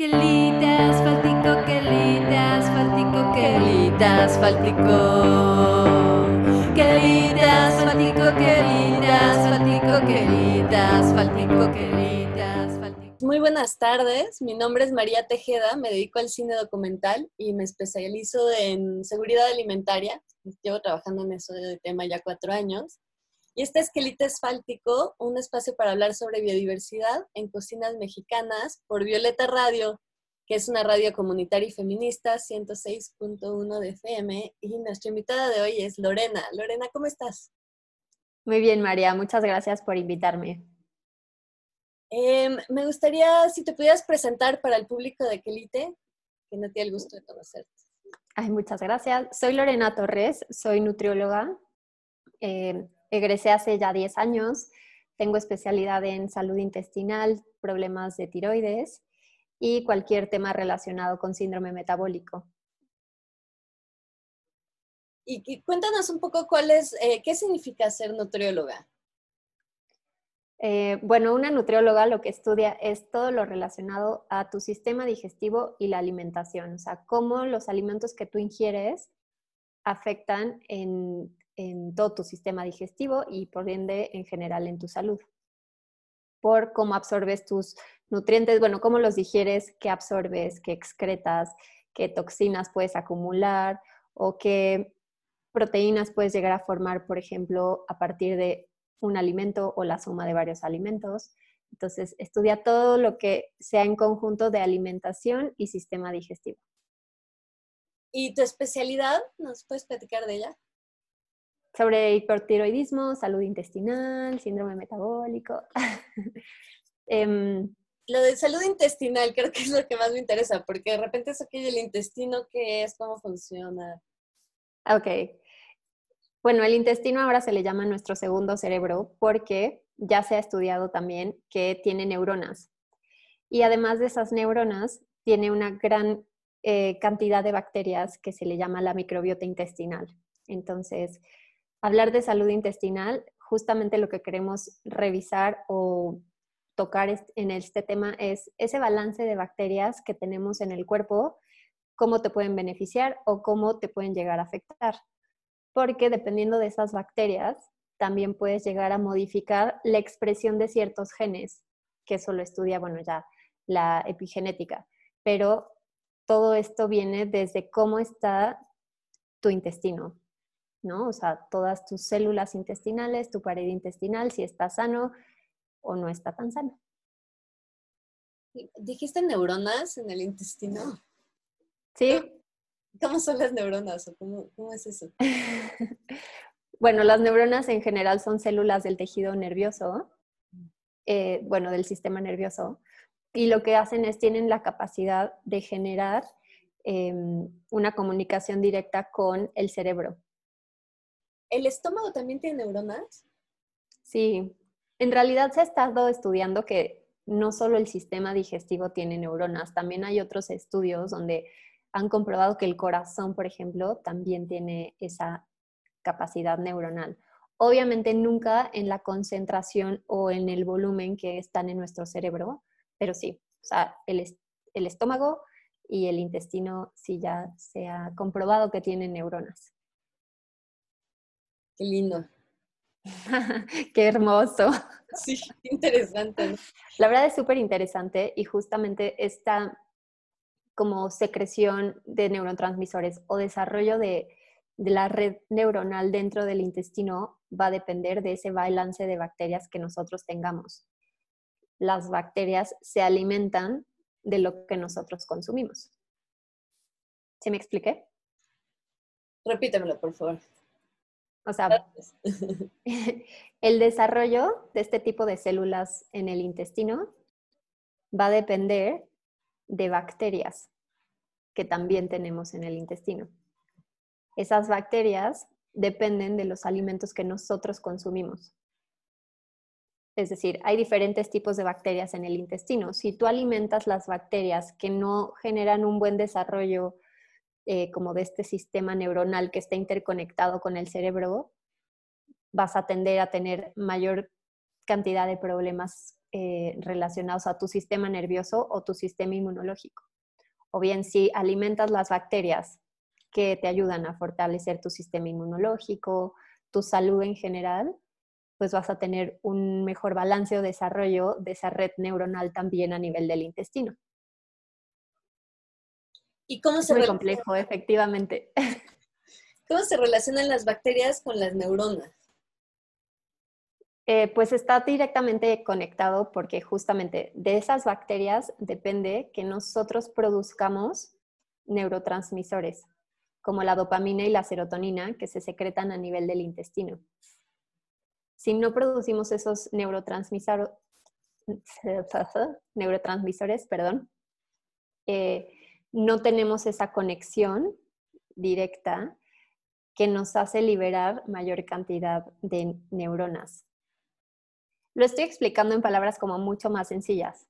Quelite asfáltico, quelite asfáltico, quelite asfáltico. Quelite asfáltico, quelite asfáltico, quelite asfáltico, quelite asfáltico. Muy buenas tardes, mi nombre es María Tejeda, me dedico al cine documental y me especializo en seguridad alimentaria. Llevo trabajando en eso de tema ya cuatro años. Y este es Quelite Asfáltico, un espacio para hablar sobre biodiversidad en cocinas mexicanas por Violeta Radio, que es una radio comunitaria y feminista, 106.1 de FM. Y nuestra invitada de hoy es Lorena. Lorena, ¿cómo estás? Muy bien, María, muchas gracias por invitarme. Em, me gustaría si te pudieras presentar para el público de Quelite, que no tiene el gusto de conocerte. Ay, muchas gracias. Soy Lorena Torres, soy nutrióloga. Eh, egresé hace ya 10 años. Tengo especialidad en salud intestinal, problemas de tiroides y cualquier tema relacionado con síndrome metabólico. Y, cuéntanos un poco cuál es, eh, qué significa ser nutrióloga. Eh, bueno, una nutrióloga lo que estudia es todo lo relacionado a tu sistema digestivo y la alimentación, o sea, cómo los alimentos que tú ingieres afectan en en todo tu sistema digestivo y por ende en general en tu salud. Por cómo absorbes tus nutrientes, bueno, cómo los digieres, qué absorbes, qué excretas, qué toxinas puedes acumular o qué proteínas puedes llegar a formar, por ejemplo, a partir de un alimento o la suma de varios alimentos. Entonces, estudia todo lo que sea en conjunto de alimentación y sistema digestivo. ¿Y tu especialidad? ¿Nos puedes platicar de ella? Sobre hipertiroidismo, salud intestinal, síndrome metabólico. Em, lo de salud intestinal creo que es lo que más me interesa, porque de repente es aquello el intestino, ¿qué es? ¿Cómo funciona? Ok. Bueno, el intestino ahora se le llama nuestro segundo cerebro porque ya se ha estudiado también que tiene neuronas. Y además de esas neuronas, tiene una gran eh, cantidad de bacterias que se le llama la microbiota intestinal. Entonces, hablar de salud intestinal, justamente lo que queremos revisar o tocar en este tema es ese balance de bacterias que tenemos en el cuerpo, cómo te pueden beneficiar o cómo te pueden llegar a afectar. Porque dependiendo de esas bacterias, también puedes llegar a modificar la expresión de ciertos genes, que eso lo estudia, bueno, ya la epigenética. Pero todo esto viene desde cómo está tu intestino, ¿no? O sea, todas tus células intestinales, tu pared intestinal, si está sano o no está tan sano. ¿Dijiste neuronas en el intestino? Sí. ¿Cómo son las neuronas cómo, es eso? bueno, las neuronas en general son células del tejido nervioso, eh, bueno, del sistema nervioso, y lo que hacen es tienen la capacidad de generar em, una comunicación directa con el cerebro. ¿El estómago también tiene neuronas? Sí, en realidad se ha estado estudiando que no solo el sistema digestivo tiene neuronas, también hay otros estudios donde han comprobado que el corazón, por ejemplo, también tiene esa capacidad neuronal. Obviamente nunca en la concentración o en el volumen que están en nuestro cerebro, pero sí, o sea, el, el estómago y el intestino sí ya se ha comprobado que tienen neuronas. Qué lindo. Qué hermoso. Sí, interesante. La verdad es súper interesante y justamente esta como secreción de neurotransmisores o desarrollo de, de, la red neuronal dentro del intestino va a depender de ese balance de bacterias que nosotros tengamos. Las bacterias se alimentan de lo que nosotros consumimos. ¿Se me expliqué? Repítemelo, por favor. O sea, el desarrollo de este tipo de células en el intestino va a depender de bacterias que también tenemos en el intestino. Esas bacterias dependen de los alimentos que nosotros consumimos. Es decir, hay diferentes tipos de bacterias en el intestino. Si tú alimentas las bacterias que no generan un buen desarrollo eh, como de este sistema neuronal que está interconectado con el cerebro, vas a tender a tener mayor cantidad de problemas eh, relacionados a tu sistema nervioso o tu sistema inmunológico. O bien si alimentas las bacterias que te ayudan a fortalecer tu sistema inmunológico, tu salud en general, pues vas a tener un mejor balance o desarrollo de esa red neuronal también a nivel del intestino. ¿Y cómo se Muy complejo, efectivamente. ¿Cómo se relacionan las bacterias con las neuronas? Eh, pues está directamente conectado porque justamente de esas bacterias depende que nosotros produzcamos neurotransmisores, como la dopamina y la serotonina, que se secretan a nivel del intestino. Si no producimos esos neurotransmisores, neurotransmisores perdón, eh, no tenemos esa conexión directa que nos hace liberar mayor cantidad de neuronas. Lo estoy explicando en palabras como mucho más sencillas.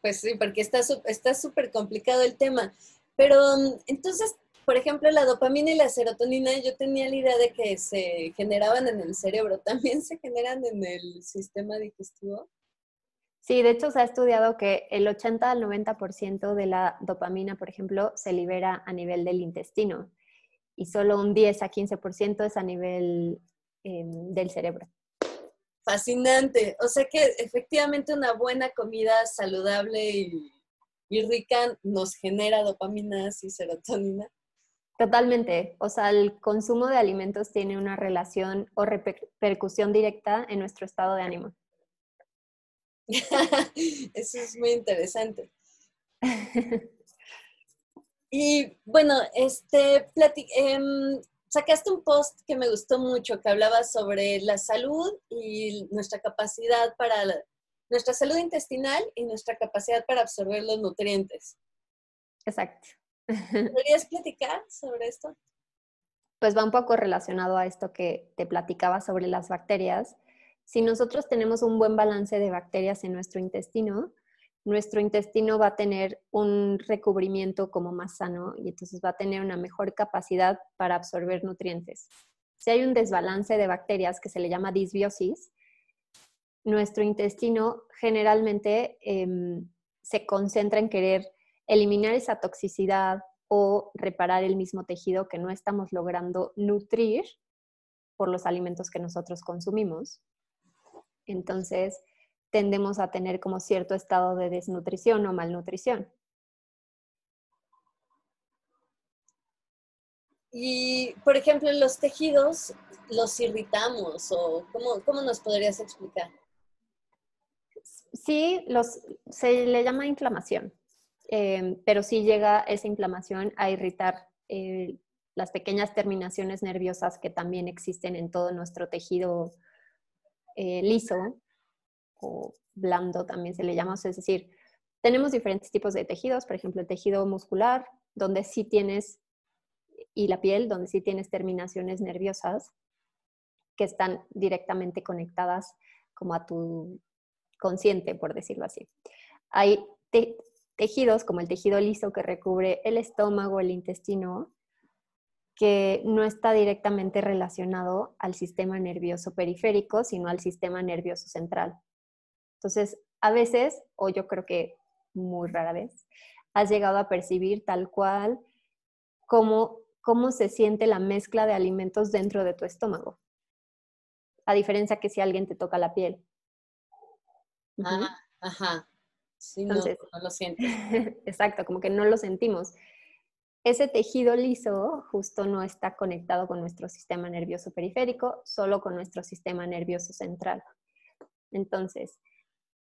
Pues sí, porque está súper complicado el tema. Pero mm, entonces, por ejemplo, la dopamina y la serotonina, yo tenía la idea de que se generaban en el cerebro. ¿También se generan en el sistema digestivo? Sí, de hecho se ha estudiado que el 80 al 90% de la dopamina, por ejemplo, se libera a nivel del intestino y solo un 10 a 15% es a nivel em, del cerebro. Fascinante. O sea que efectivamente una buena comida saludable y, y rica nos genera dopaminas y serotonina. Totalmente. O sea, el consumo de alimentos tiene una relación o repercusión directa en nuestro estado de ánimo. Eso es muy interesante. Y bueno, este, em, sacaste un post que me gustó mucho, que hablaba sobre la salud y nuestra capacidad para, nuestra salud intestinal y nuestra capacidad para absorber los nutrientes. Exacto. ¿Podrías platicar sobre esto? Pues va un poco relacionado a esto que te platicaba sobre las bacterias si nosotros tenemos un buen balance de bacterias en nuestro intestino, nuestro intestino va a tener un recubrimiento como más sano y entonces va a tener una mejor capacidad para absorber nutrientes. Si hay un desbalance de bacterias que se le llama disbiosis, nuestro intestino generalmente em, se concentra en querer eliminar esa toxicidad o reparar el mismo tejido que no estamos logrando nutrir por los alimentos que nosotros consumimos. Entonces, tendemos a tener como cierto estado de desnutrición o malnutrición. Y, por ejemplo, los tejidos los irritamos o cómo, nos podrías explicar? Sí, los, se le llama inflamación, em, pero sí llega esa inflamación a irritar eh, las pequeñas terminaciones nerviosas que también existen en todo nuestro tejido eh, liso o blando también se le llama, es decir, tenemos diferentes tipos de tejidos, por ejemplo, el tejido muscular, donde sí tienes, y la piel, donde sí tienes terminaciones nerviosas que están directamente conectadas como a tu consciente, por decirlo así. Hay tejidos como el tejido liso que recubre el estómago, el intestino, que no está directamente relacionado al sistema nervioso periférico, sino al sistema nervioso central. Entonces, a veces, o yo creo que muy rara vez, has llegado a percibir tal cual cómo, cómo se siente la mezcla de alimentos dentro de tu estómago. A diferencia que si alguien te toca la piel. Ah, ajá. Sí, Entonces, no lo sientes. exacto, como que no lo sentimos ese tejido liso justo no está conectado con nuestro sistema nervioso periférico, solo con nuestro sistema nervioso central. Entonces,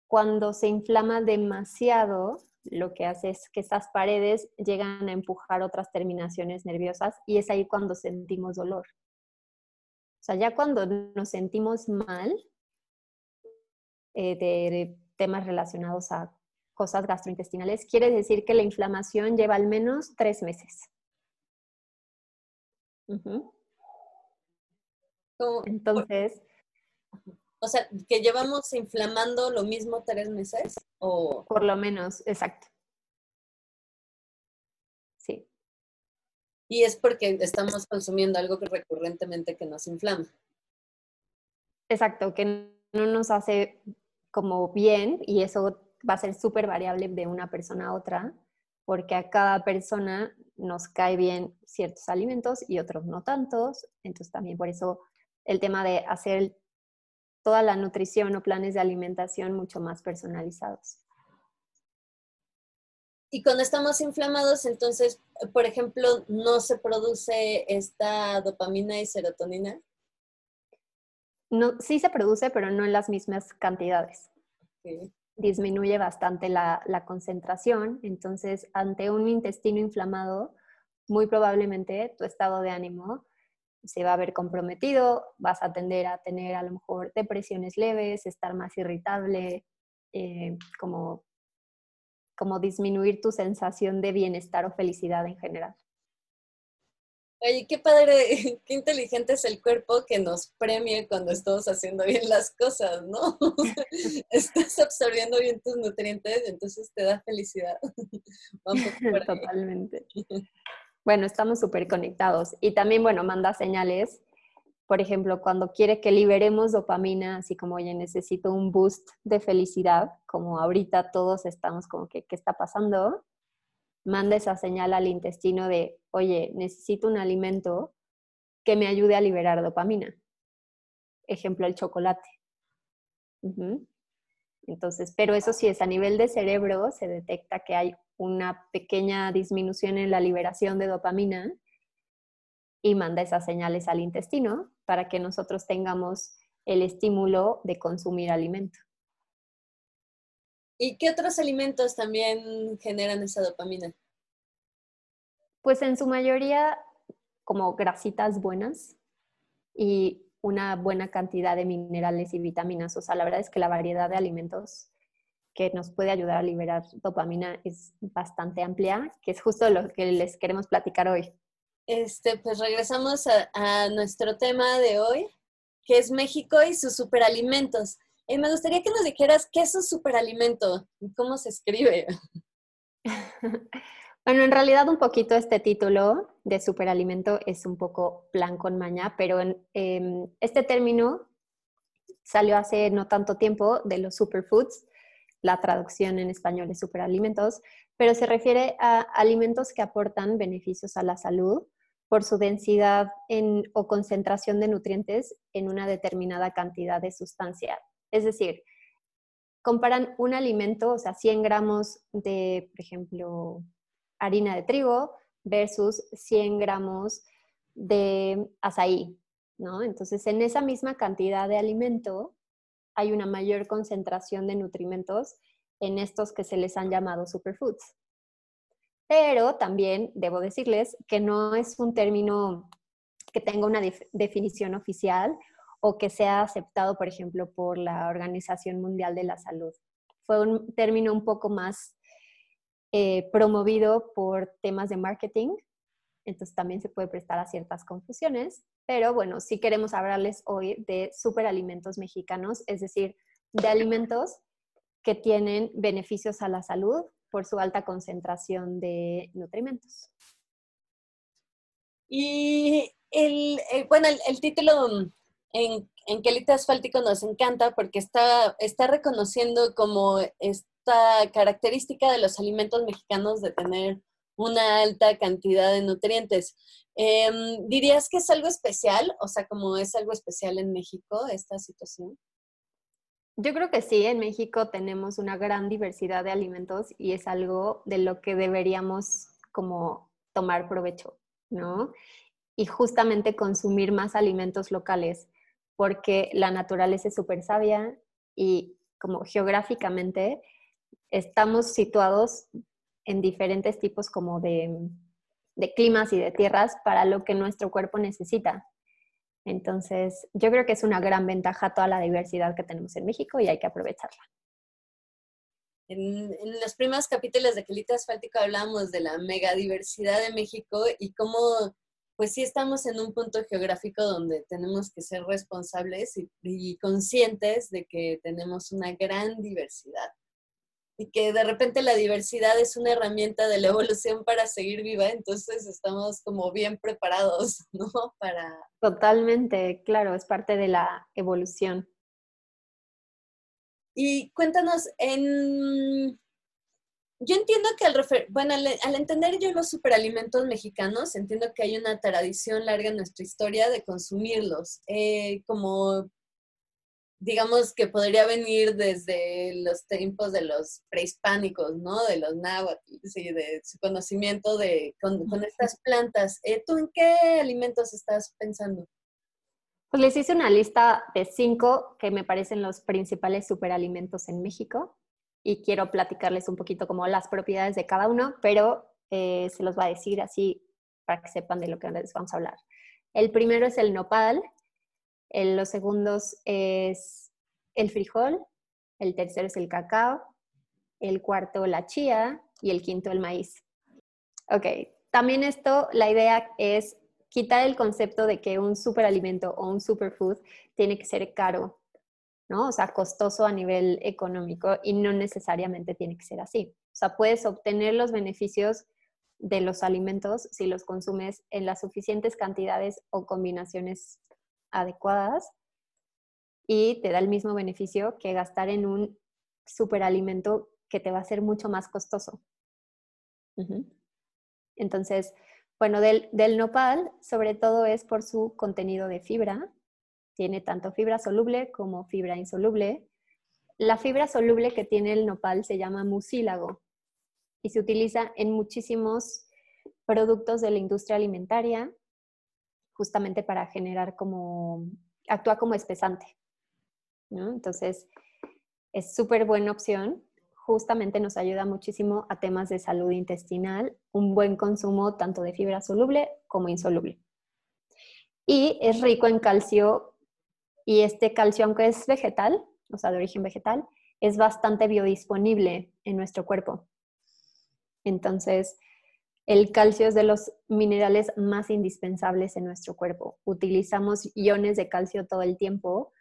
cuando se inflama demasiado, lo que hace es que esas paredes llegan a empujar otras terminaciones nerviosas y es ahí cuando sentimos dolor. O sea, ya cuando nos sentimos mal eh, de temas relacionados a cosas gastrointestinales, quiere decir que la inflamación lleva al menos tres meses. Entonces... O sea, que llevamos inflamando lo mismo tres meses o... Por lo menos, exacto. Sí. Y es porque estamos consumiendo algo que recurrentemente que nos inflama. Exacto, que no nos hace como bien y eso va a ser súper variable de una persona a otra, porque a cada persona nos cae bien ciertos alimentos y otros no tantos. Entonces también por eso el tema de hacer toda la nutrición o planes de alimentación mucho más personalizados. Y cuando estamos inflamados, entonces, por ejemplo, no se produce esta dopamina y serotonina. No, sí se produce, pero no en las mismas cantidades. Disminuye bastante la, la concentración, entonces ante un intestino inflamado, muy probablemente tu estado de ánimo se va a ver comprometido, vas a tender a tener a lo mejor depresiones leves, estar más irritable, eh, como, como disminuir tu sensación de bienestar o felicidad en general. Oye, qué padre, qué inteligente es el cuerpo que nos premia cuando estamos haciendo bien las cosas, ¿no? Estás absorbiendo bien tus nutrientes, entonces te da felicidad. Totalmente. Bueno, estamos súper conectados. Y también, bueno, manda señales. Por ejemplo, cuando quiere que liberemos dopamina, así como, oye, necesito un boost de felicidad, como ahorita todos estamos como que, ¿qué está pasando? Manda esa señal al intestino de, oye, necesito un alimento que me ayude a liberar dopamina. Ejemplo, el chocolate. Entonces, pero eso sí es a nivel de cerebro, se detecta que hay una pequeña disminución en la liberación de dopamina y manda esas señales al intestino para que nosotros tengamos el estímulo de consumir alimento. ¿Y qué otros alimentos también generan esa dopamina? Pues en su mayoría como grasitas buenas y una buena cantidad de minerales y vitaminas. O sea, la verdad es que la variedad de alimentos que nos puede ayudar a liberar dopamina es bastante amplia, que es justo lo que les queremos platicar hoy. Este, pues regresamos a, nuestro tema de hoy, que es México y sus superalimentos. Y me gustaría que nos dijeras qué es un superalimento y cómo se escribe. bueno, en realidad un poquito este título de superalimento es un poco plan con maña, pero en, em, este término salió hace no tanto tiempo de los superfoods, la traducción en español es superalimentos, pero se refiere a alimentos que aportan beneficios a la salud por su densidad o concentración de nutrientes en una determinada cantidad de sustancia. Es decir, comparan un alimento, o sea, 100 gramos de, por ejemplo, harina de trigo versus 100 gramos de azaí, ¿no? Entonces, en esa misma cantidad de alimento, hay una mayor concentración de nutrimentos en estos que se les han llamado superfoods. Pero también debo decirles que no es un término que tenga una definición oficial o que sea aceptado, por ejemplo, por la Organización Mundial de la Salud. Fue un término un poco más eh, promovido por temas de marketing, entonces también se puede prestar a ciertas confusiones, pero bueno, sí queremos hablarles hoy de superalimentos mexicanos, es decir, de alimentos que tienen beneficios a la salud por su alta concentración de nutrimentos. Y el, eh, bueno, el, título en, en quelite asfáltico nos encanta porque está, está reconociendo como esta característica de los alimentos mexicanos de tener una alta cantidad de nutrientes. Em, ¿Dirías que es algo especial? O sea, como es algo especial en México esta situación. Yo creo que sí, en México tenemos una gran diversidad de alimentos y es algo de lo que deberíamos como tomar provecho, ¿no? Y justamente consumir más alimentos locales, porque la naturaleza es súper sabia y como geográficamente estamos situados en diferentes tipos como de, climas y de tierras para lo que nuestro cuerpo necesita. Entonces, yo creo que es una gran ventaja toda la diversidad que tenemos en México y hay que aprovecharla. En, los primeros capítulos de Quelite Asfáltico hablamos de la megadiversidad de México y cómo, pues sí estamos en un punto geográfico donde tenemos que ser responsables y conscientes de que tenemos una gran diversidad y que de repente la diversidad es una herramienta de la evolución para seguir viva, entonces estamos como bien preparados, ¿no? Para... Totalmente, claro, es parte de la evolución. Y cuéntanos, en... yo entiendo que al, refer... bueno, al, al, entender yo los superalimentos mexicanos, entiendo que hay una tradición larga en nuestra historia de consumirlos, eh, como digamos que podría venir desde los tiempos de los prehispánicos, ¿no? De los náhuatl, sí, de su conocimiento de, con, con estas plantas. Eh, ¿Tú en qué alimentos estás pensando? Pues les hice una lista de cinco que me parecen los principales superalimentos en México y quiero platicarles un poquito como las propiedades de cada uno, pero eh, se los va a decir así para que sepan de lo que les vamos a hablar. El primero es el nopal, el, los segundos es el frijol, el tercero es el cacao, el cuarto la chía y el quinto el maíz. Ok, también esto, la idea es quitar el concepto de que un superalimento o un superfood tiene que ser caro, ¿no? O sea, costoso a nivel económico y no necesariamente tiene que ser así. O sea, puedes obtener los beneficios de los alimentos si los consumes en las suficientes cantidades o combinaciones adecuadas y te da el mismo beneficio que gastar en un superalimento que te va a ser mucho más costoso. Entonces, bueno, del, del, nopal sobre todo es por su contenido de fibra. Tiene tanto fibra soluble como fibra insoluble. La fibra soluble que tiene el nopal se llama mucílago y se utiliza en muchísimos productos de la industria alimentaria justamente para generar como, actúa como espesante. ¿no? Entonces, es súper buena opción. Justamente nos ayuda muchísimo a temas de salud intestinal, un buen consumo tanto de fibra soluble como insoluble. Y es rico en calcio y este calcio, aunque es vegetal, o sea, de origen vegetal, es bastante biodisponible en nuestro cuerpo. Entonces, el calcio es de los minerales más indispensables en nuestro cuerpo. Utilizamos iones de calcio todo el tiempo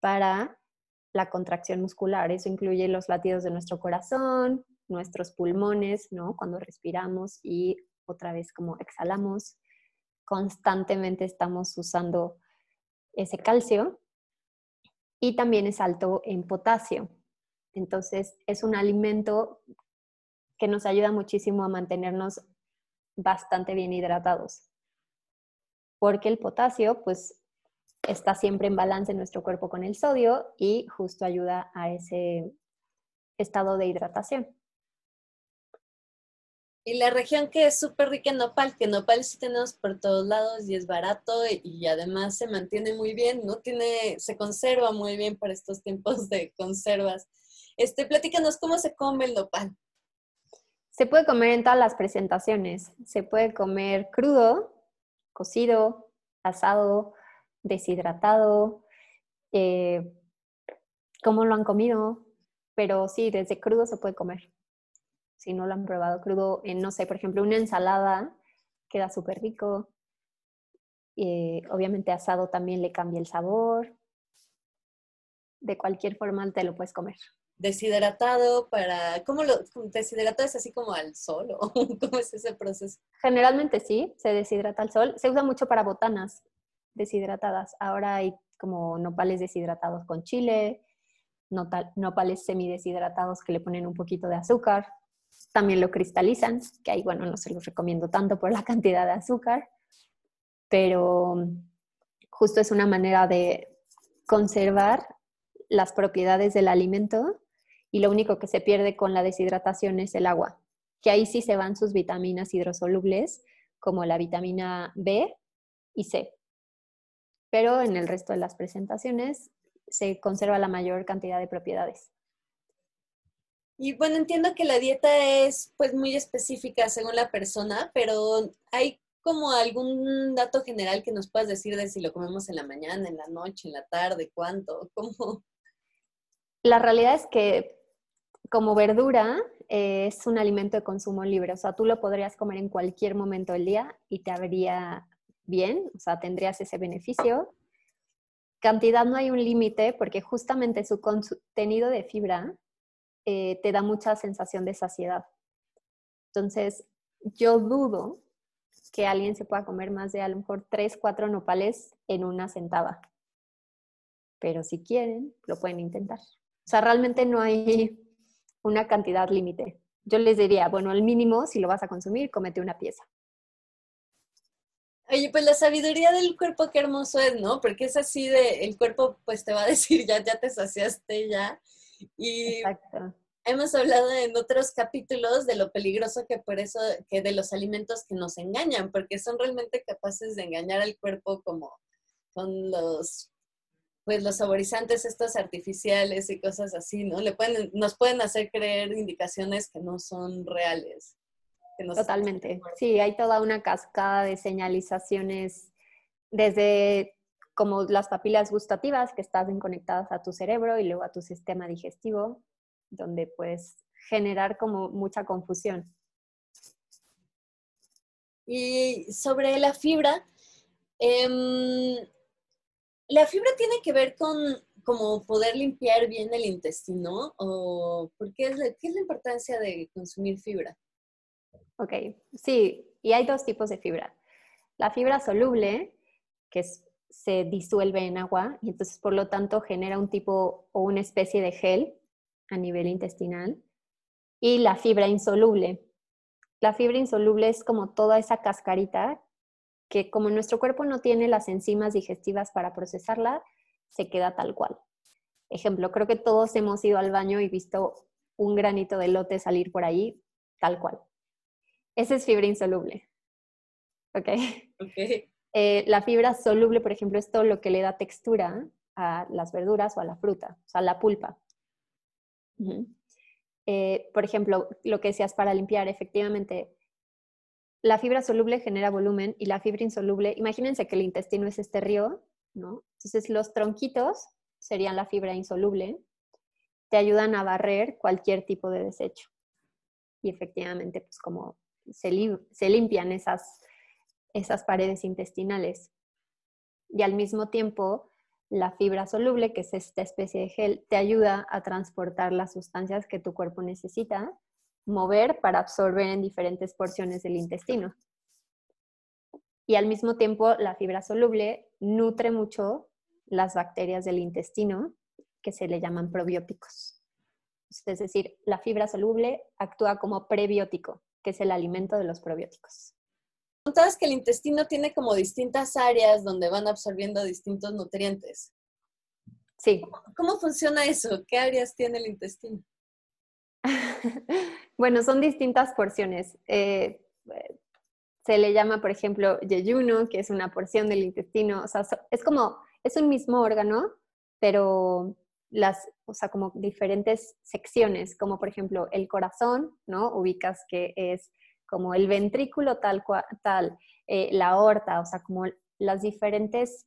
para la contracción muscular. Eso incluye los latidos de nuestro corazón, nuestros pulmones, ¿no? Cuando respiramos y otra vez como exhalamos. Constantemente estamos usando ese calcio y también es alto en potasio. Entonces, es un alimento que nos ayuda muchísimo a mantenernos bastante bien hidratados. Porque el potasio, pues, está siempre en balance en nuestro cuerpo con el sodio y justo ayuda a ese estado de hidratación. Y la región que es súper rica en nopal, que nopal sí tenemos por todos lados y es barato y además se mantiene muy bien, no tiene, se conserva muy bien para estos tiempos de conservas. Este, platícanos cómo se come el nopal. Se puede comer en todas las presentaciones. Se puede comer crudo, cocido, asado, deshidratado, eh, como lo han comido, pero sí, desde crudo se puede comer. Si no lo han probado crudo, en, no sé, por ejemplo, una ensalada queda súper rico. Eh, obviamente asado también le cambia el sabor. De cualquier forma te lo puedes comer deshidratado para, ¿cómo lo deshidratado es así como al sol o cómo es ese proceso? Generalmente sí, se deshidrata al sol. Se usa mucho para botanas deshidratadas. Ahora hay como nopales deshidratados con chile, nopales semideshidratados que le ponen un poquito de azúcar. También lo cristalizan, que ahí, bueno, no se los recomiendo tanto por la cantidad de azúcar, pero justo es una manera de conservar las propiedades del alimento y lo único que se pierde con la deshidratación es el agua, que ahí sí se van sus vitaminas hidrosolubles, como la vitamina B y C. Pero en el resto de las presentaciones se conserva la mayor cantidad de propiedades. Y bueno, entiendo que la dieta es pues muy específica según la persona, pero hay como algún dato general que nos puedas decir de si lo comemos en la mañana, en la noche, en la tarde, cuánto, cómo. La realidad es que como verdura eh, es un alimento de consumo libre, o sea, tú lo podrías comer en cualquier momento del día y te habría bien, o sea, tendrías ese beneficio. Cantidad no hay un límite porque justamente su contenido de fibra eh, te da mucha sensación de saciedad. Entonces, yo dudo que alguien se pueda comer más de a lo mejor tres, cuatro nopales en una sentada. Pero si quieren, lo pueden intentar. O sea, realmente no hay una cantidad límite. Yo les diría, bueno, al mínimo, si lo vas a consumir, comete una pieza. Oye, pues la sabiduría del cuerpo, qué hermoso es, ¿no? Porque es así de, el cuerpo pues te va a decir, ya, ya te saciaste, ya. Y Exacto. hemos hablado en otros capítulos de lo peligroso que por eso, que de los alimentos que nos engañan, porque son realmente capaces de engañar al cuerpo como con los, pues los saborizantes estos artificiales y cosas así, ¿no? Le pueden, nos pueden hacer creer indicaciones que no son reales. que Totalmente. Sí, hay toda una cascada de señalizaciones desde como las papilas gustativas que están conectadas a tu cerebro y luego a tu sistema digestivo, donde puedes generar como mucha confusión. Y sobre la fibra, em, ¿la fibra tiene que ver con como poder limpiar bien el intestino? ¿O por qué es la, qué es la importancia de consumir fibra? Ok, sí, y hay dos tipos de fibra. La fibra soluble, que se disuelve en agua y entonces por lo tanto genera un tipo o una especie de gel a nivel intestinal. Y la fibra insoluble. La fibra insoluble es como toda esa cascarita que como nuestro cuerpo no tiene las enzimas digestivas para procesarla, se queda tal cual. Ejemplo, creo que todos hemos ido al baño y visto un granito de lote salir por ahí, tal cual. Esa es fibra insoluble. ¿Ok? Ok. Eh, la fibra soluble, por ejemplo, es todo lo que le da textura a las verduras o a la fruta, o sea, la pulpa. Eh, por ejemplo, lo que decías para limpiar, efectivamente, la fibra soluble genera volumen y la fibra insoluble, imagínense que el intestino es este río, ¿no? Entonces los tronquitos serían la fibra insoluble, te ayudan a barrer cualquier tipo de desecho. Y efectivamente, pues como se, lim- se limpian esas, esas paredes intestinales. Y al mismo tiempo, la fibra soluble, que es esta especie de gel, te ayuda a transportar las sustancias que tu cuerpo necesita mover para absorber en diferentes porciones del intestino. Y al mismo tiempo, la fibra soluble nutre mucho las bacterias del intestino, que se le llaman probióticos. Es decir, la fibra soluble actúa como prebiótico, que es el alimento de los probióticos. Contabas que el intestino tiene como distintas áreas donde van absorbiendo distintos nutrientes. Sí, ¿Cómo funciona eso? ¿Qué áreas tiene el intestino? bueno, son distintas porciones. Eh, se le llama, por ejemplo, yeyuno, que es una porción del intestino. O sea, es como, es un mismo órgano, pero las, o sea, como diferentes secciones, como por ejemplo el corazón, ¿no? Ubicas que es como el ventrículo tal cual, tal, eh, la aorta, o sea, como las diferentes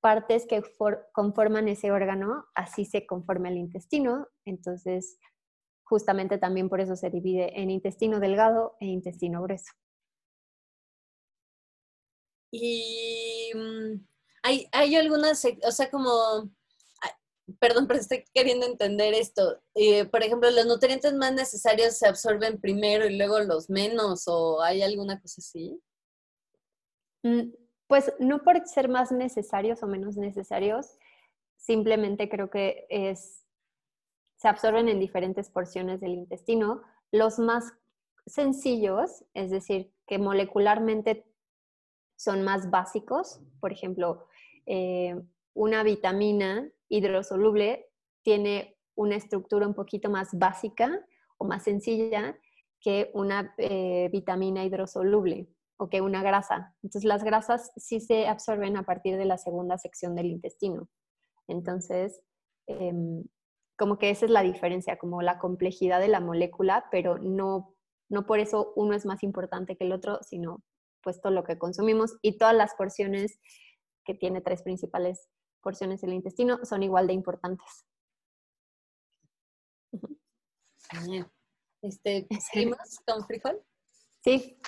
partes que for- conforman ese órgano, así se conforma el intestino. Entonces, justamente también por eso se divide en intestino delgado e intestino grueso. Y mm, hay, hay algunas, o sea, como, perdón, pero estoy queriendo entender esto. Eh, por ejemplo, los nutrientes más necesarios se absorben primero y luego los menos, o hay alguna cosa así. Mm, Pues no por ser más necesarios o menos necesarios, simplemente creo que es, se absorben en diferentes porciones del intestino. Los más sencillos, es decir, que molecularmente son más básicos, por ejemplo, eh, una vitamina hidrosoluble tiene una estructura un poquito más básica o más sencilla que una eh, vitamina hidrosoluble o que una grasa. Entonces las grasas sí se absorben a partir de la segunda sección del intestino. Entonces, em, como que esa es la diferencia, como la complejidad de la molécula, pero no, no por eso uno es más importante que el otro, sino pues todo lo que consumimos y todas las porciones que tiene tres principales porciones del intestino son igual de importantes. Este, ¿Seguimos con frijol? Sí.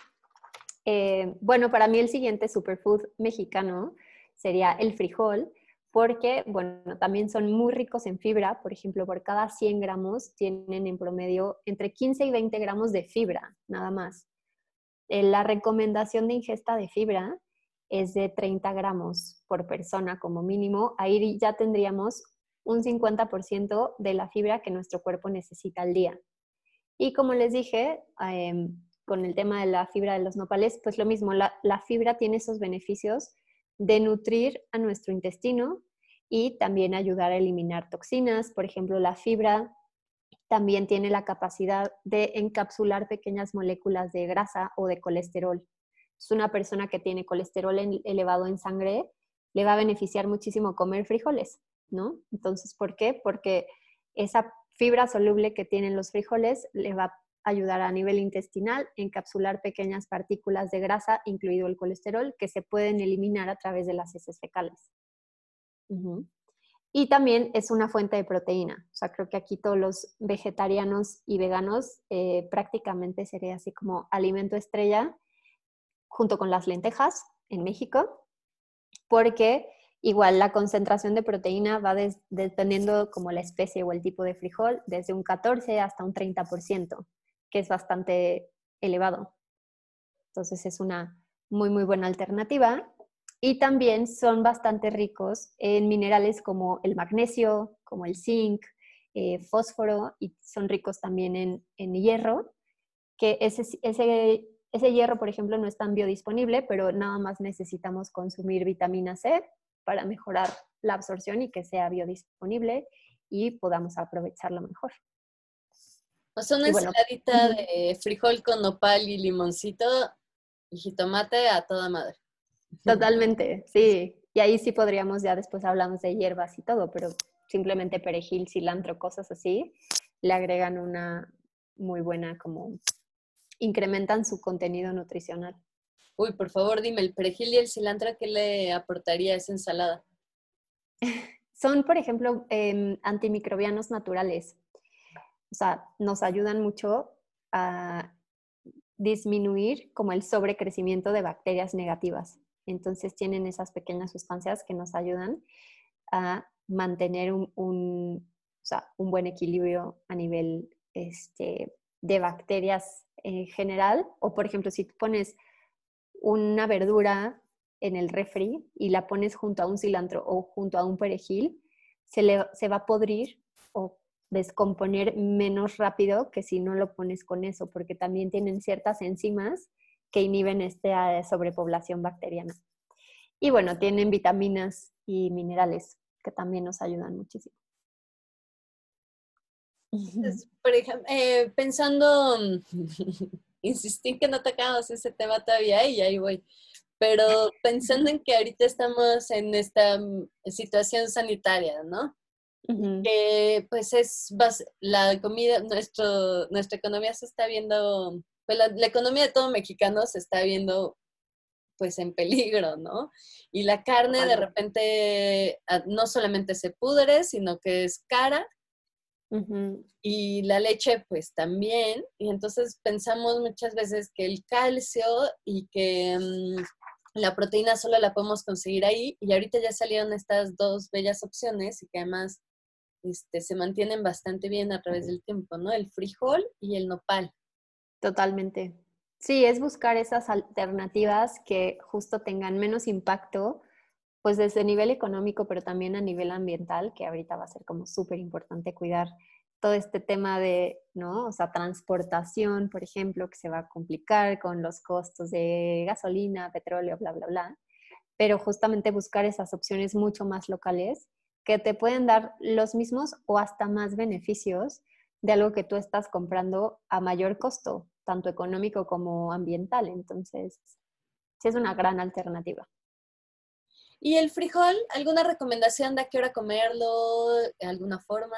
Eh, bueno, para mí el siguiente superfood mexicano sería el frijol, porque, bueno, también son muy ricos en fibra. Por ejemplo, por cada 100 gramos tienen en promedio entre 15 y 20 gramos de fibra, nada más. Eh, la recomendación de ingesta de fibra es de 30 gramos por persona como mínimo. Ahí ya tendríamos un 50% de la fibra que nuestro cuerpo necesita al día. Y como les dije, em, con el tema de la fibra de los nopales, pues lo mismo, la, la fibra tiene esos beneficios de nutrir a nuestro intestino y también ayudar a eliminar toxinas. Por ejemplo, la fibra también tiene la capacidad de encapsular pequeñas moléculas de grasa o de colesterol. Es una persona que tiene colesterol elevado en sangre, le va a beneficiar muchísimo comer frijoles, ¿no? Entonces, ¿por qué? Porque esa fibra soluble que tienen los frijoles le va a ayudar a nivel intestinal a encapsular pequeñas partículas de grasa, incluido el colesterol, que se pueden eliminar a través de las heces fecales. Y también es una fuente de proteína. O sea, creo que aquí todos los vegetarianos y veganos eh, prácticamente sería así como alimento estrella junto con las lentejas en México, porque igual la concentración de proteína va dependiendo como la especie o el tipo de frijol, desde un 14 hasta un 30%, que es bastante elevado. Entonces es una muy, muy buena alternativa y también son bastante ricos en minerales como el magnesio, como el zinc, eh, fósforo y son ricos también en, hierro, que ese, ese, ese, hierro, por ejemplo, no es tan biodisponible, pero nada más necesitamos consumir vitamina C para mejorar la absorción y que sea biodisponible y podamos aprovecharlo mejor. O sea, una ensaladita de frijol con nopal y limoncito y jitomate a toda madre. Totalmente, sí. Y ahí sí podríamos, ya después hablamos de hierbas y todo, pero simplemente perejil, cilantro, cosas así, le agregan una muy buena como incrementan su contenido nutricional. Uy, por favor, dime, el perejil y el cilantro, ¿qué le aportaría a esa ensalada? Son, por ejemplo, em, antimicrobianos naturales. O sea, nos ayudan mucho a disminuir como el sobrecrecimiento de bacterias negativas. Entonces tienen esas pequeñas sustancias que nos ayudan a mantener un, buen equilibrio a nivel este, de bacterias en general. O por ejemplo, si tú pones una verdura en el refri y la pones junto a un cilantro o junto a un perejil, se, se va a podrir descomponer menos rápido que si no lo pones con eso, porque también tienen ciertas enzimas que inhiben esta sobrepoblación bacteriana. Y bueno, tienen vitaminas y minerales que también nos ayudan muchísimo. Por ejemplo, eh, pensando, insistí que no tocamos ese tema todavía y ahí voy, pero pensando en que ahorita estamos en esta mm, situación sanitaria, ¿no? Que pues es la comida, nuestro, nuestra economía se está viendo pues la, economía de todo mexicano se está viendo pues en peligro, ¿no? Y la carne de repente ah, no solamente se pudre, sino que es cara. Y la leche pues también. Y entonces pensamos muchas veces que el calcio y que mm, la proteína solo la podemos conseguir ahí. Y ahorita ya salieron estas dos bellas opciones y que además este, se mantienen bastante bien a través del tiempo, ¿no? El frijol y el nopal. Totalmente. Sí, es buscar esas alternativas que justo tengan menos impacto, pues desde el nivel económico, pero también a nivel ambiental, que ahorita va a ser como súper importante cuidar todo este tema de, ¿no? O sea, transportación, por ejemplo, que se va a complicar con los costos de gasolina, petróleo, bla, bla, bla. Pero justamente buscar esas opciones mucho más locales que te pueden dar los mismos o hasta más beneficios de algo que tú estás comprando a mayor costo, tanto económico como ambiental. Entonces, sí es una gran alternativa. ¿Y el frijol? ¿Alguna recomendación de a qué hora comerlo? ¿De alguna forma?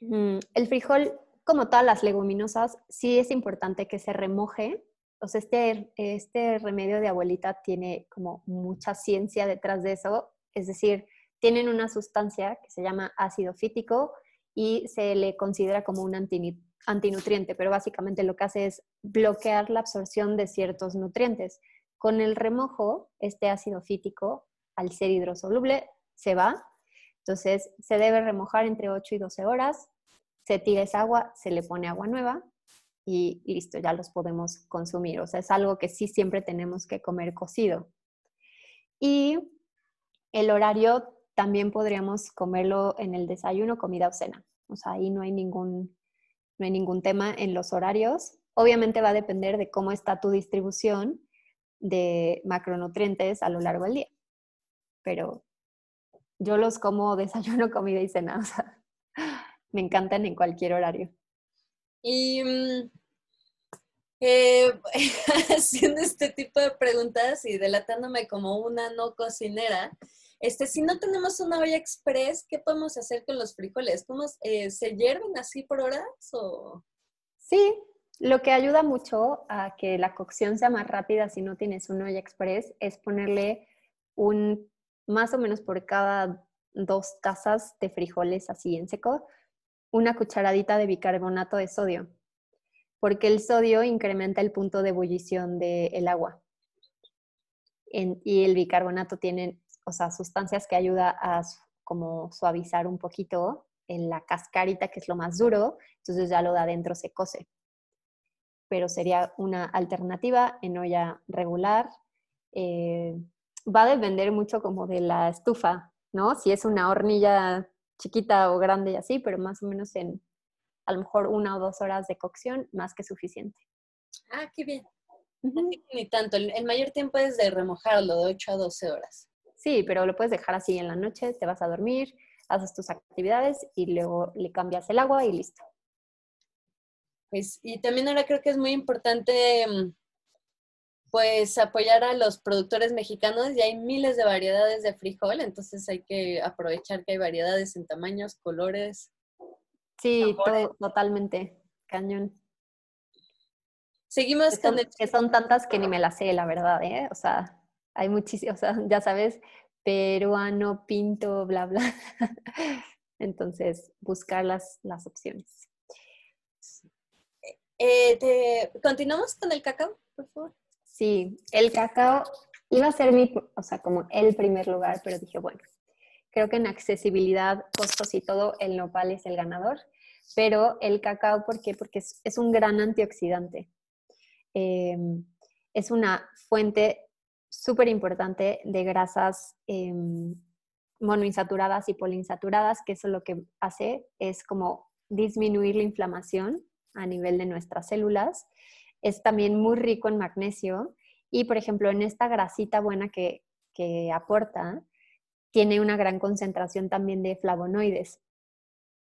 Mm, el frijol, como todas las leguminosas, sí es importante que se remoje. O sea, este, este remedio de abuelita tiene como mucha ciencia detrás de eso. Es decir, tienen una sustancia que se llama ácido fítico y se le considera como un antinutriente, pero básicamente lo que hace es bloquear la absorción de ciertos nutrientes. Con el remojo, este ácido fítico, al ser hidrosoluble, se va. Entonces, se debe remojar entre 8 y 12 horas, se tira esa agua, se le pone agua nueva y listo, ya los podemos consumir. O sea, es algo que sí siempre tenemos que comer cocido. Y el horario también podríamos comerlo en el desayuno, comida o cena. O sea, ahí no hay ningún, no hay ningún tema en los horarios. Obviamente va a depender de cómo está tu distribución de macronutrientes a lo largo del día. Pero yo los como desayuno, comida y cena. O sea, me encantan en cualquier horario. Y mm, eh, haciendo este tipo de preguntas y delatándome como una no cocinera, este, si no tenemos una olla express, ¿qué podemos hacer con los frijoles? ¿Cómo, eh, ¿Se hierven así por horas o...? Sí, lo que ayuda mucho a que la cocción sea más rápida si no tienes una olla express es ponerle un, más o menos por cada dos tazas de frijoles así en seco, una cucharadita de bicarbonato de sodio, porque el sodio incrementa el punto de ebullición del agua. y el bicarbonato tiene o sea, sustancias que ayuda a como suavizar un poquito en la cascarita, que es lo más duro, entonces ya lo de adentro se cose. Pero sería una alternativa en olla regular. Eh, va a depender mucho como de la estufa, ¿no? Si es una hornilla chiquita o grande y así, pero más o menos en a lo mejor una o dos horas de cocción, más que suficiente. Ah, qué bien. Ni tanto. El mayor tiempo es de remojarlo, de 8 a 12 horas. Sí, pero lo puedes dejar así en la noche, te vas a dormir, haces tus actividades y luego le cambias el agua y listo. Pues, y también ahora creo que es muy importante mm, pues apoyar a los productores mexicanos y hay miles de variedades de frijol, entonces hay que aprovechar que hay variedades en tamaños, colores. Sí, totalmente, cañón. Seguimos con Que son tantas que ni me las sé, la verdad, ¿eh? O sea, hay muchísimos, o sea, ya sabes, peruano, pinto, bla, bla. Entonces, buscar las, las opciones. Eh, ¿Continuamos con el cacao, por favor? Sí, el cacao iba a ser mi, o sea, como el primer lugar, pero dije, bueno, creo que en accesibilidad, costos y todo, el nopal es el ganador, pero el cacao, ¿por qué? Porque es, un gran antioxidante. Em, es una fuente súper importante de grasas em, monoinsaturadas y poliinsaturadas, que eso lo que hace es como disminuir la inflamación a nivel de nuestras células. Es también muy rico en magnesio y, por ejemplo, en esta grasita buena que, que aporta, tiene una gran concentración también de flavonoides,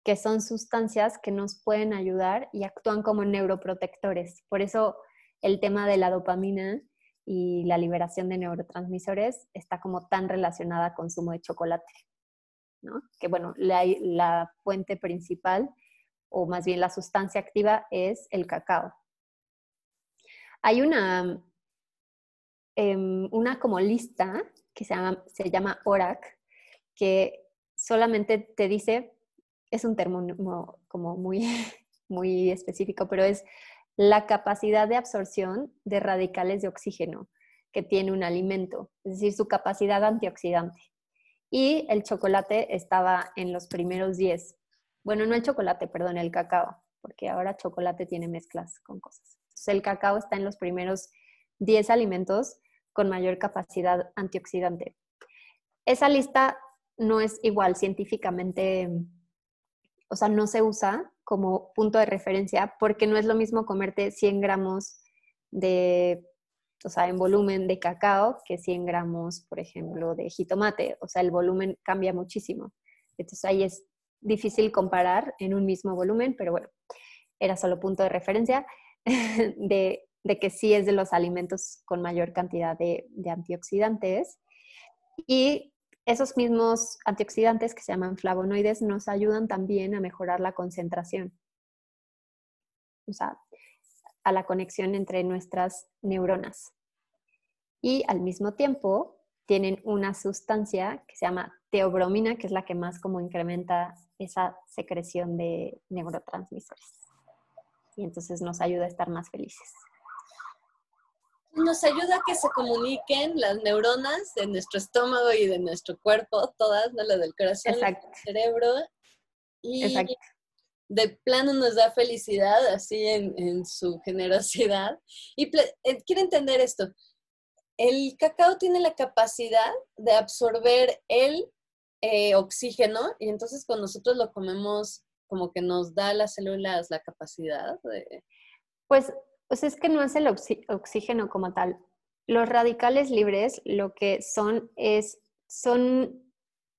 que son sustancias que nos pueden ayudar y actúan como neuroprotectores. Por eso el tema de la dopamina y la liberación de neurotransmisores está como tan relacionada al consumo de chocolate, ¿no? Que bueno, la, fuente principal o más bien la sustancia activa es el cacao. Hay una, em, una como lista que se llama, se llama ORAC, que solamente te dice, es un término como muy, muy específico, pero es la capacidad de absorción de radicales de oxígeno que tiene un alimento, es decir, su capacidad antioxidante. Y el chocolate estaba en los primeros 10. Bueno, no el chocolate, perdón, el cacao, porque ahora chocolate tiene mezclas con cosas. El cacao está en los primeros 10 alimentos con mayor capacidad antioxidante. Esa lista no es igual científicamente, o sea, no se usa como punto de referencia, porque no es lo mismo comerte 100 gramos de, o sea, en volumen de cacao que 100 gramos, por ejemplo, de jitomate. O sea, el volumen cambia muchísimo. Entonces ahí es difícil comparar en un mismo volumen, pero bueno, era solo punto de referencia de, que sí es de los alimentos con mayor cantidad de, de antioxidantes. Y esos mismos antioxidantes que se llaman flavonoides nos ayudan también a mejorar la concentración, o sea, a la conexión entre nuestras neuronas. Y al mismo tiempo tienen una sustancia que se llama teobromina, que es la que más como incrementa esa secreción de neurotransmisores. Y entonces nos ayuda a estar más felices nos ayuda a que se comuniquen las neuronas de nuestro estómago y de nuestro cuerpo, todas, ¿no? Las del corazón, del cerebro. Y de plano nos da felicidad, así en, su generosidad. Y eh, quiero entender esto. El cacao tiene la capacidad de absorber el eh, oxígeno y entonces cuando nosotros lo comemos, como que nos da a las células la capacidad de... Pues, pues es que no es el oxígeno como tal. Los radicales libres lo que son es, son,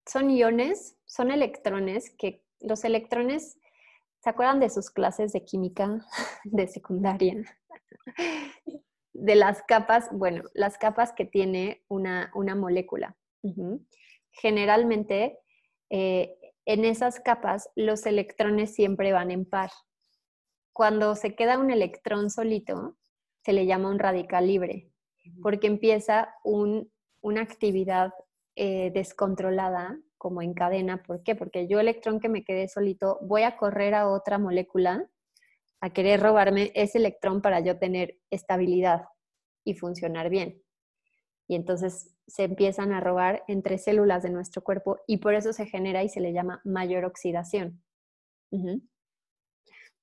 son iones, son electrones que los electrones, ¿se acuerdan de sus clases de química de secundaria? De las capas, bueno, las capas que tiene una, una molécula. Generalmente, eh, en esas capas, los electrones siempre van en par. Cuando se queda un electrón solito, se le llama un radical libre, porque empieza una actividad eh, descontrolada como en cadena. ¿Por qué? Porque yo electrón que me quedé solito, voy a correr a otra molécula a querer robarme ese electrón para yo tener estabilidad y funcionar bien. Y entonces se empiezan a robar entre células de nuestro cuerpo y por eso se genera y se le llama mayor oxidación.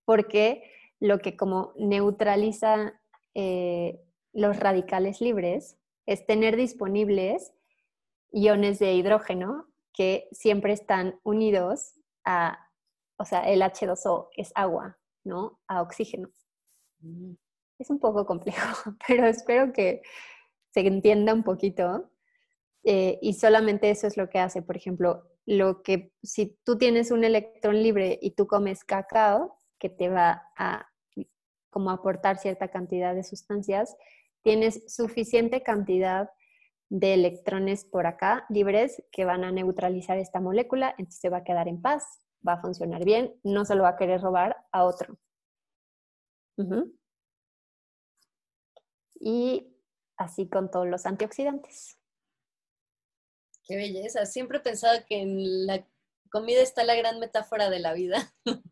Porque lo que como neutraliza eh, los radicales libres es tener disponibles iones de hidrógeno que siempre están unidos a, o sea, el H2O es agua, ¿no? A oxígeno. Mm. Es un poco complejo, pero espero que se entienda un poquito. Eh, y solamente eso es lo que hace, por ejemplo, lo que si tú tienes un electrón libre y tú comes cacao, que te va a como aportar cierta cantidad de sustancias, tienes suficiente cantidad de electrones por acá libres que van a neutralizar esta molécula, entonces se va a quedar en paz, va a funcionar bien, no se lo va a querer robar a otro. Y así con todos los antioxidantes. Qué belleza. Siempre he pensado que en la comida está la gran metáfora de la vida.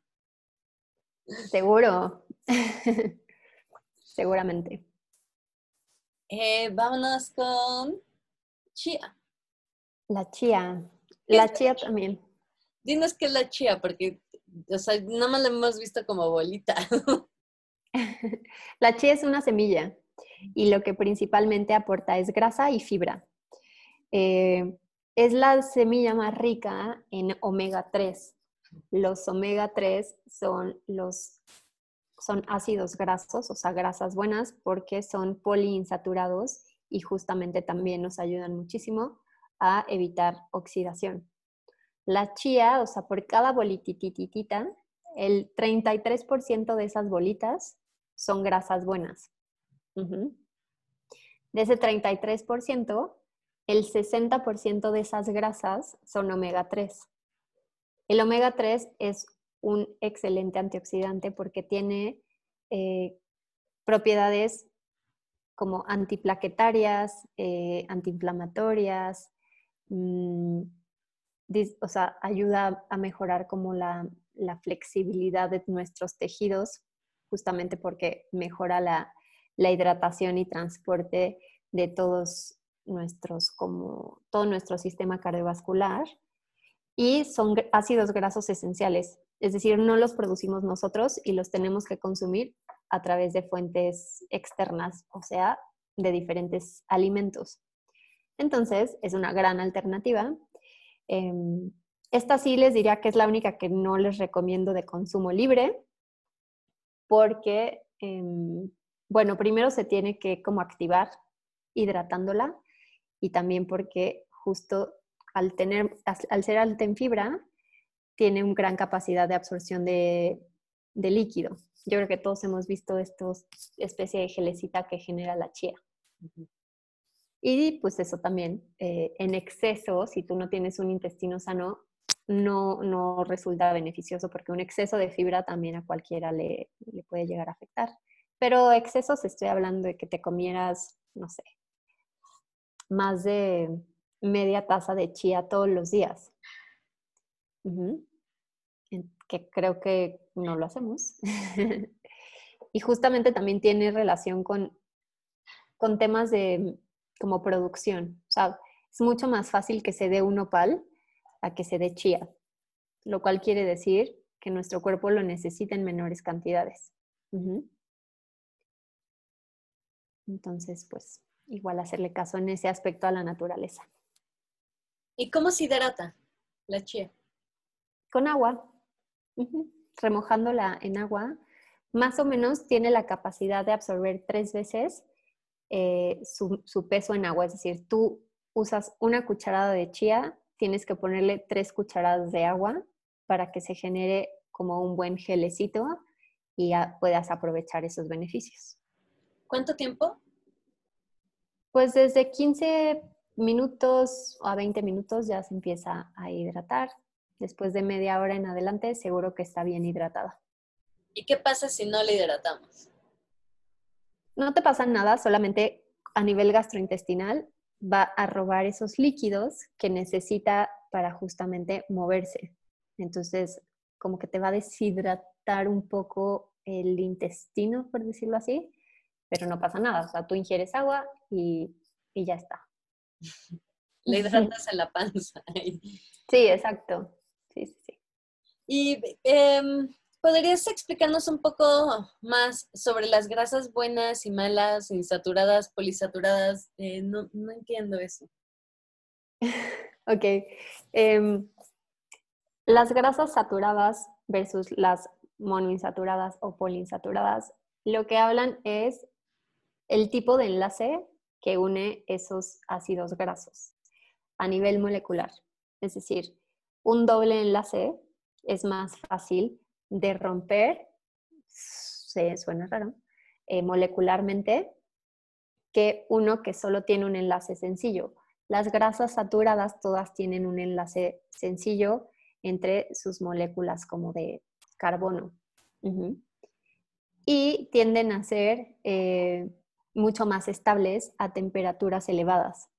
Seguro. Seguramente. Eh, vámonos con chía. La chía. La chía también. Dinos qué es la chía, porque o sea, nada más la hemos visto como bolita. la chía es una semilla y lo que principalmente aporta es grasa y fibra. Eh, es la semilla más rica en omega 3. Los omega 3 son los son ácidos grasos, o sea, grasas buenas, porque son poliinsaturados y justamente también nos ayudan muchísimo a evitar oxidación. La chía, o sea, por cada bolitititita, el 33% de esas bolitas son grasas buenas. De ese 33%, el 60% de esas grasas son omega 3. El omega 3 es un excelente antioxidante porque tiene eh, propiedades como antiplaquetarias, eh, antiinflamatorias, mm, o sea, ayuda a mejorar como la, flexibilidad de nuestros tejidos, justamente porque mejora la, hidratación y transporte de todos nuestros, como todo nuestro sistema cardiovascular. Y son ácidos grasos esenciales, es decir, no los producimos nosotros y los tenemos que consumir a través de fuentes externas, o sea, de diferentes alimentos. Entonces, es una gran alternativa. Em, esta sí les diría que es la única que no les recomiendo de consumo libre, porque, em, bueno, primero se tiene que como activar hidratándola y también porque justo al, tener, al ser alta en fibra, tiene una gran capacidad de absorción de, de líquido. Yo creo que todos hemos visto estos especie de gelecita que genera la chía. Y pues eso también, eh, en exceso, si tú no tienes un intestino sano, no, no resulta beneficioso porque un exceso de fibra también a cualquiera le, le puede llegar a afectar. Pero excesos estoy hablando de que te comieras, no sé, más de media taza de chía todos los días que creo que no lo hacemos. y justamente también tiene relación con, con temas de como producción. O sea, es mucho más fácil que se dé un opal a que se dé chía, lo cual quiere decir que nuestro cuerpo lo necesita en menores cantidades. Entonces, pues, igual hacerle caso en ese aspecto a la naturaleza. ¿Y cómo se hidrata? la chía? Con agua. Remojándola en agua. Más o menos tiene la capacidad de absorber tres veces eh, su, su peso en agua. Es decir, tú usas una cucharada de chía, tienes que ponerle tres cucharadas de agua para que se genere como un buen gelecito y puedas aprovechar esos beneficios. ¿Cuánto tiempo? Pues desde 15 minutos a 20 minutos ya se empieza a hidratar. Después de media hora en adelante, seguro que está bien hidratada. ¿Y qué pasa si no le hidratamos? No te pasa nada, solamente a nivel gastrointestinal va a robar esos líquidos que necesita para justamente moverse. Entonces, como que te va a deshidratar un poco el intestino, por decirlo así, pero no pasa nada. O sea, tú ingieres agua y, y ya está. Le hidratas en la panza. Sí, exacto. Sí, sí, sí. Y em, ¿podrías explicarnos un poco más sobre las grasas buenas y malas, insaturadas, polisaturadas? Eh, no, no entiendo eso. Ok. Em, las grasas saturadas versus las monoinsaturadas o poliinsaturadas, lo que hablan es el tipo de enlace que une esos ácidos grasos a nivel molecular. Es decir, un doble enlace es más fácil de romper, se suena raro, eh, molecularmente, que uno que solo tiene un enlace sencillo. Las grasas saturadas todas tienen un enlace sencillo entre sus moléculas como de carbono. Y tienden a ser eh, mucho más estables a temperaturas elevadas,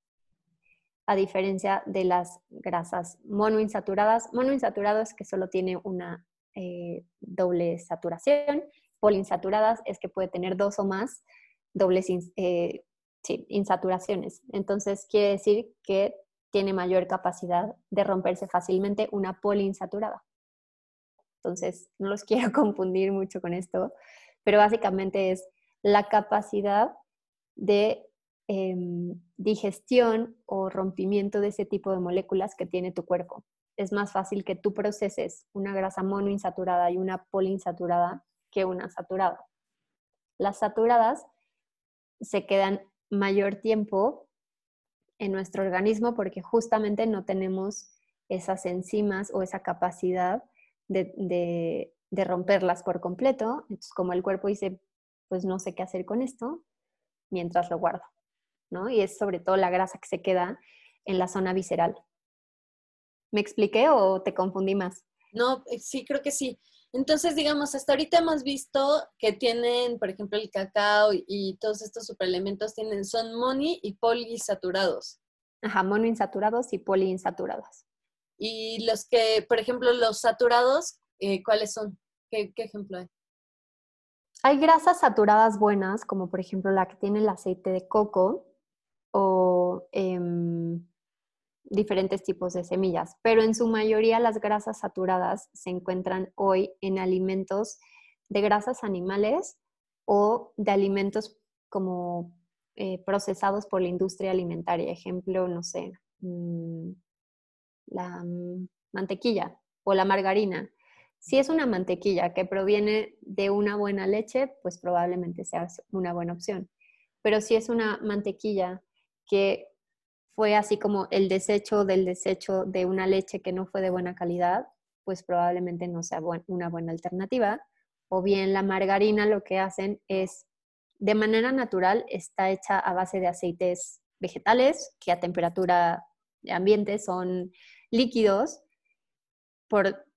a diferencia de las grasas monoinsaturadas. Monoinsaturado es que solo tiene una eh, doble saturación, poliinsaturadas es que puede tener dos o más dobles eh, insaturaciones. Entonces quiere decir que tiene mayor capacidad de romperse fácilmente una poliinsaturada. Entonces, no los quiero confundir mucho con esto, pero básicamente es la capacidad de em, digestión o rompimiento de ese tipo de moléculas que tiene tu cuerpo. Es más fácil que tú proceses una grasa monoinsaturada y una poliinsaturada que una saturada. Las saturadas se quedan mayor tiempo en nuestro organismo porque justamente no tenemos esas enzimas o esa capacidad de, de- de romperlas por completo. Entonces, como el cuerpo dice, pues no sé qué hacer con esto, mientras lo guardo, ¿no? Y es sobre todo la grasa que se queda en la zona visceral. ¿Me expliqué o te confundí más? No, eh, sí, creo que sí. Entonces, digamos, hasta ahorita hemos visto que tienen, por ejemplo, el cacao y, y todos estos superelementos tienen, son moni y polisaturados. Ajá, monoinsaturados y poliinsaturados. Y los que, por ejemplo, los saturados, eh, ¿cuáles son? ¿Qué, qué ejemplo hay? Hay grasas saturadas buenas, como por ejemplo la que tiene el aceite de coco o em, diferentes tipos de semillas, pero en su mayoría las grasas saturadas se encuentran hoy en alimentos de grasas animales o de alimentos como eh, procesados por la industria alimentaria. Ejemplo, no sé, mm, la mm, mantequilla o la margarina. Si es una mantequilla que proviene de una buena leche, pues probablemente sea una buena opción. Pero si es una mantequilla que fue así como el desecho del desecho de una leche que no fue de buena calidad, pues probablemente no sea una buena alternativa. O bien la margarina lo que hacen es, de manera natural, está hecha a base de aceites vegetales que a temperatura ambiente son líquidos. Por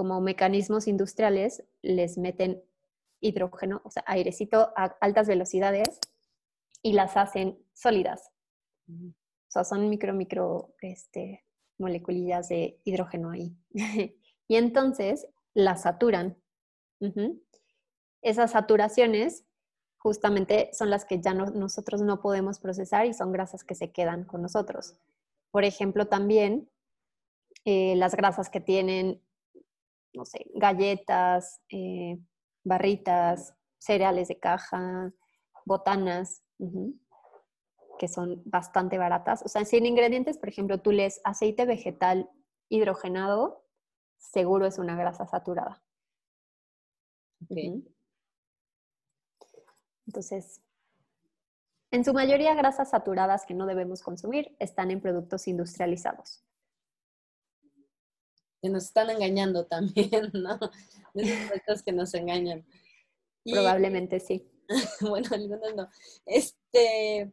como mecanismos industriales les meten hidrógeno, o sea, airecito a altas velocidades y las hacen sólidas. O sea, son micro, micro este, moleculillas de hidrógeno ahí. y entonces las saturan. Esas saturaciones justamente son las que ya no- nosotros no podemos procesar y son grasas que se quedan con nosotros. Por ejemplo, también eh, las grasas que tienen, no sé, galletas, eh, barritas, cereales de caja, botanas, que son bastante baratas. O sea, sin ingredientes, por ejemplo, tú lees aceite vegetal hidrogenado, seguro es una grasa saturada. Entonces, en su mayoría grasas saturadas que no debemos consumir están en productos industrializados. Que nos están engañando también, ¿no? De esos productos que nos engañan. Y- Probablemente sí. bueno, algunos no. Este,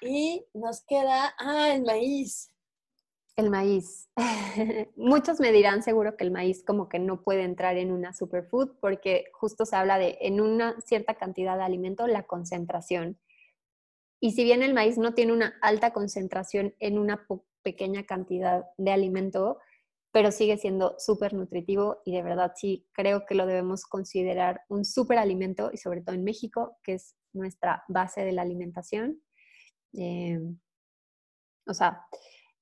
y nos queda, ah, el maíz. El maíz. Muchos me dirán seguro que el maíz como que no puede entrar en una superfood porque justo se habla de en una cierta cantidad de alimento la concentración. Y si bien el maíz no tiene una alta concentración en una pequeña cantidad de alimento, pero sigue siendo súper nutritivo y de verdad sí creo que lo debemos considerar un súper alimento y sobre todo en México, que es nuestra base de la alimentación. Eh, o sea,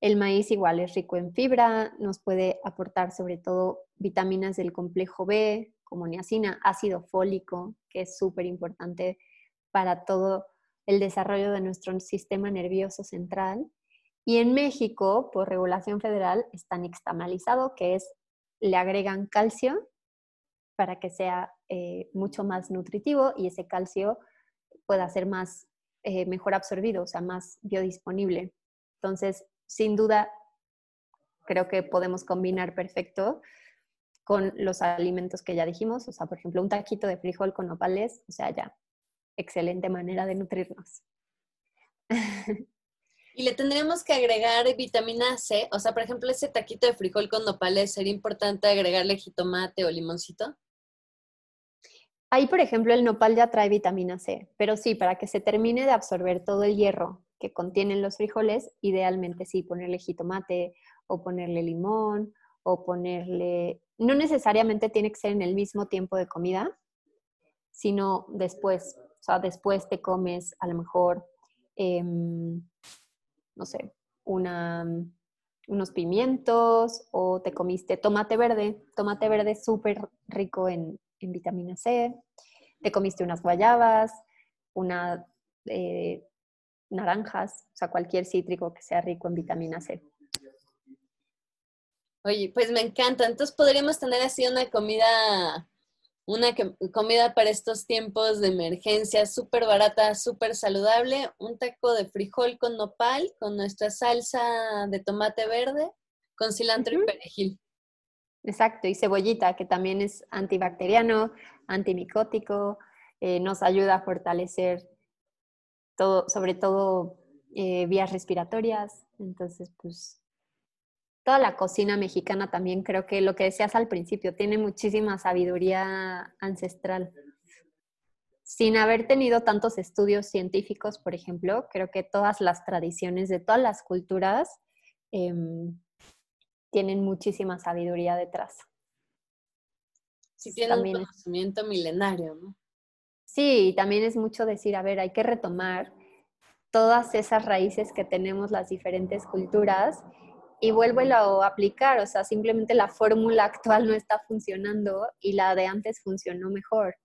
el maíz igual es rico en fibra, nos puede aportar sobre todo vitaminas del complejo B, como niacina, ácido fólico, que es súper importante para todo el desarrollo de nuestro sistema nervioso central. Y en México, por regulación federal, está nixtamalizado, que es, le agregan calcio para que sea eh, mucho más nutritivo y ese calcio pueda ser más, eh, mejor absorbido, o sea, más biodisponible. Entonces, sin duda, creo que podemos combinar perfecto con los alimentos que ya dijimos, o sea, por ejemplo, un taquito de frijol con nopales, o sea, ya, excelente manera de nutrirnos. Y le tendríamos que agregar vitamina C. O sea, por ejemplo, ese taquito de frijol con nopales, ¿sería importante agregarle jitomate o limoncito? Ahí, por ejemplo, el nopal ya trae vitamina C, pero sí, para que se termine de absorber todo el hierro que contienen los frijoles, idealmente sí, ponerle jitomate o ponerle limón o ponerle... No necesariamente tiene que ser en el mismo tiempo de comida, sino después. O sea, después te comes a lo mejor, em, no sé, unos pimientos o te comiste tomate verde. Tomate verde súper rico en, en vitamina C. Te comiste unas guayabas, una, eh, naranjas, o sea, cualquier cítrico que sea rico en vitamina C. Oye, pues me encanta. Entonces podríamos tener así una comida, una comida para estos tiempos de emergencia, súper barata, súper saludable. Un taco de frijol con nopal, con nuestra salsa de tomate verde, con cilantro y perejil. Exacto, y cebollita, que también es antibacteriano, antimicótico, eh, nos ayuda a fortalecer todo, sobre todo eh, vías respiratorias. Entonces, pues, toda la cocina mexicana también creo que lo que decías al principio, tiene muchísima sabiduría ancestral. Sin haber tenido tantos estudios científicos, por ejemplo, creo que todas las tradiciones de todas las culturas em, tienen muchísima sabiduría detrás. Sí, tiene un También es- conocimiento milenario, ¿no? Sí, y también es mucho decir, a ver, hay que retomar todas esas raíces que tenemos las diferentes culturas y vuélvelo a aplicar, o sea, simplemente la fórmula actual no está funcionando y la de antes funcionó mejor.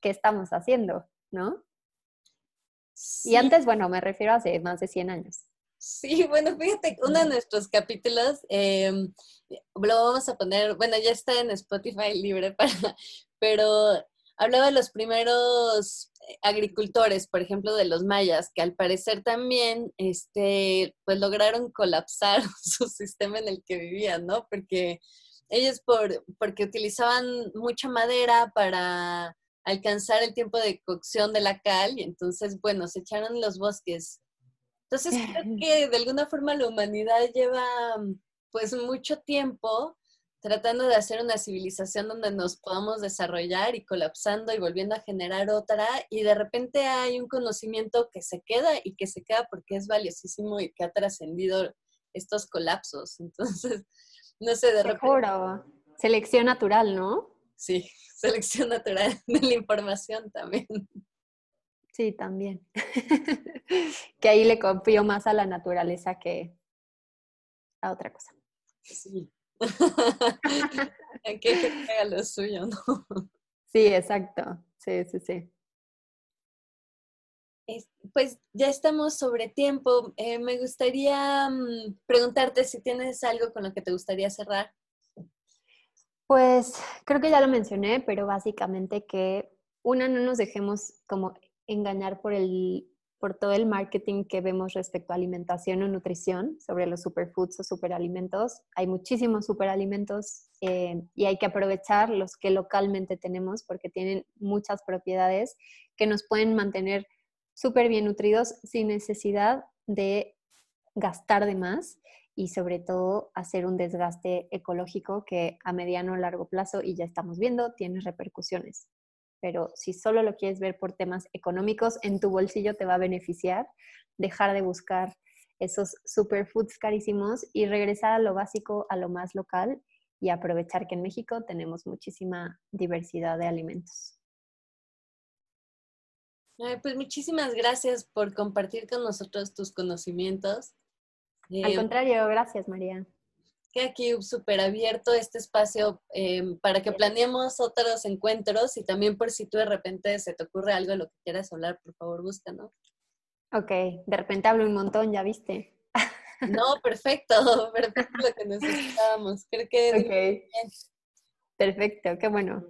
¿Qué estamos haciendo? ¿No? Sí, Y antes, bueno, me refiero a hace más de 100 años. Sí, bueno, fíjate, uno de nuestros capítulos eh, lo vamos a poner, bueno, ya está en Spotify libre para, pero hablaba de los primeros eh, agricultores, por ejemplo, de los mayas, que al parecer también, este, pues lograron colapsar su sistema en el que vivían, ¿no? Porque ellos por, porque utilizaban mucha madera para alcanzar el tiempo de cocción de la cal y entonces, bueno, se echaron los bosques. Entonces creo que de alguna forma la humanidad lleva pues mucho tiempo tratando de hacer una civilización donde nos podamos desarrollar y colapsando y volviendo a generar otra y de repente hay un conocimiento que se queda y que se queda porque es valiosísimo y que ha trascendido estos colapsos. Entonces, no sé, de repente... Seguro. Selección natural, ¿no? Sí, selección natural de la información también. Sí, también. que ahí le confío más a la naturaleza que a otra cosa. Sí. Que haga lo suyo, ¿no? Sí, exacto. Sí, sí, sí. Pues ya estamos sobre tiempo. Eh, me gustaría mm, preguntarte si tienes algo con lo que te gustaría cerrar. Pues creo que ya lo mencioné, pero básicamente que una no nos dejemos como engañar por el por todo el marketing que vemos respecto a alimentación o nutrición sobre los superfoods o superalimentos. Hay muchísimos superalimentos eh, y hay que aprovechar los que localmente tenemos porque tienen muchas propiedades que nos pueden mantener súper bien nutridos sin necesidad de gastar de más y sobre todo hacer un desgaste ecológico que a mediano o largo plazo, y ya estamos viendo, tiene repercusiones pero si solo lo quieres ver por temas económicos, en tu bolsillo te va a beneficiar dejar de buscar esos superfoods carísimos y regresar a lo básico, a lo más local y aprovechar que en México tenemos muchísima diversidad de alimentos. pues muchísimas gracias por compartir con nosotros tus conocimientos. Al eh, contrario, gracias María que aquí súper abierto este espacio em, para que planeemos otros encuentros y también por si tú de repente se te ocurre algo de lo que quieras hablar, por favor, búscanos. Ok, de repente hablo un montón, ya viste. No, perfecto, perfecto lo que necesitábamos. Creo que... Ok. Perfecto, qué bueno.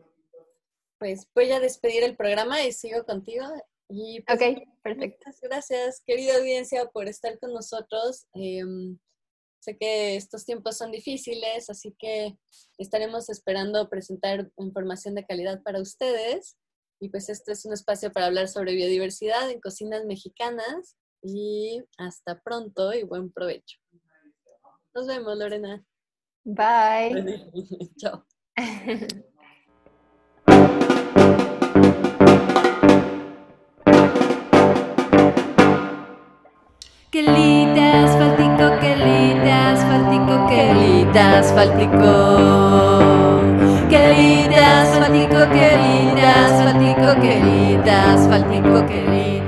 Pues voy a despedir el programa y sigo contigo. Y pues, ok, perfecto. Muchas gracias, querida audiencia, por estar con nosotros. Eh, Sé que estos tiempos son difíciles, así que estaremos esperando presentar información de calidad para ustedes. Y pues este es un espacio para hablar sobre biodiversidad en cocinas mexicanas. Y hasta pronto y buen provecho. Nos vemos, Lorena. Bye. Chao. Quelita, asfaltico, quelita, asfaltico, quelita, asfaltico. Quelita, asfaltico, quelita, asfaltico, quelita, asfaltico, quelita.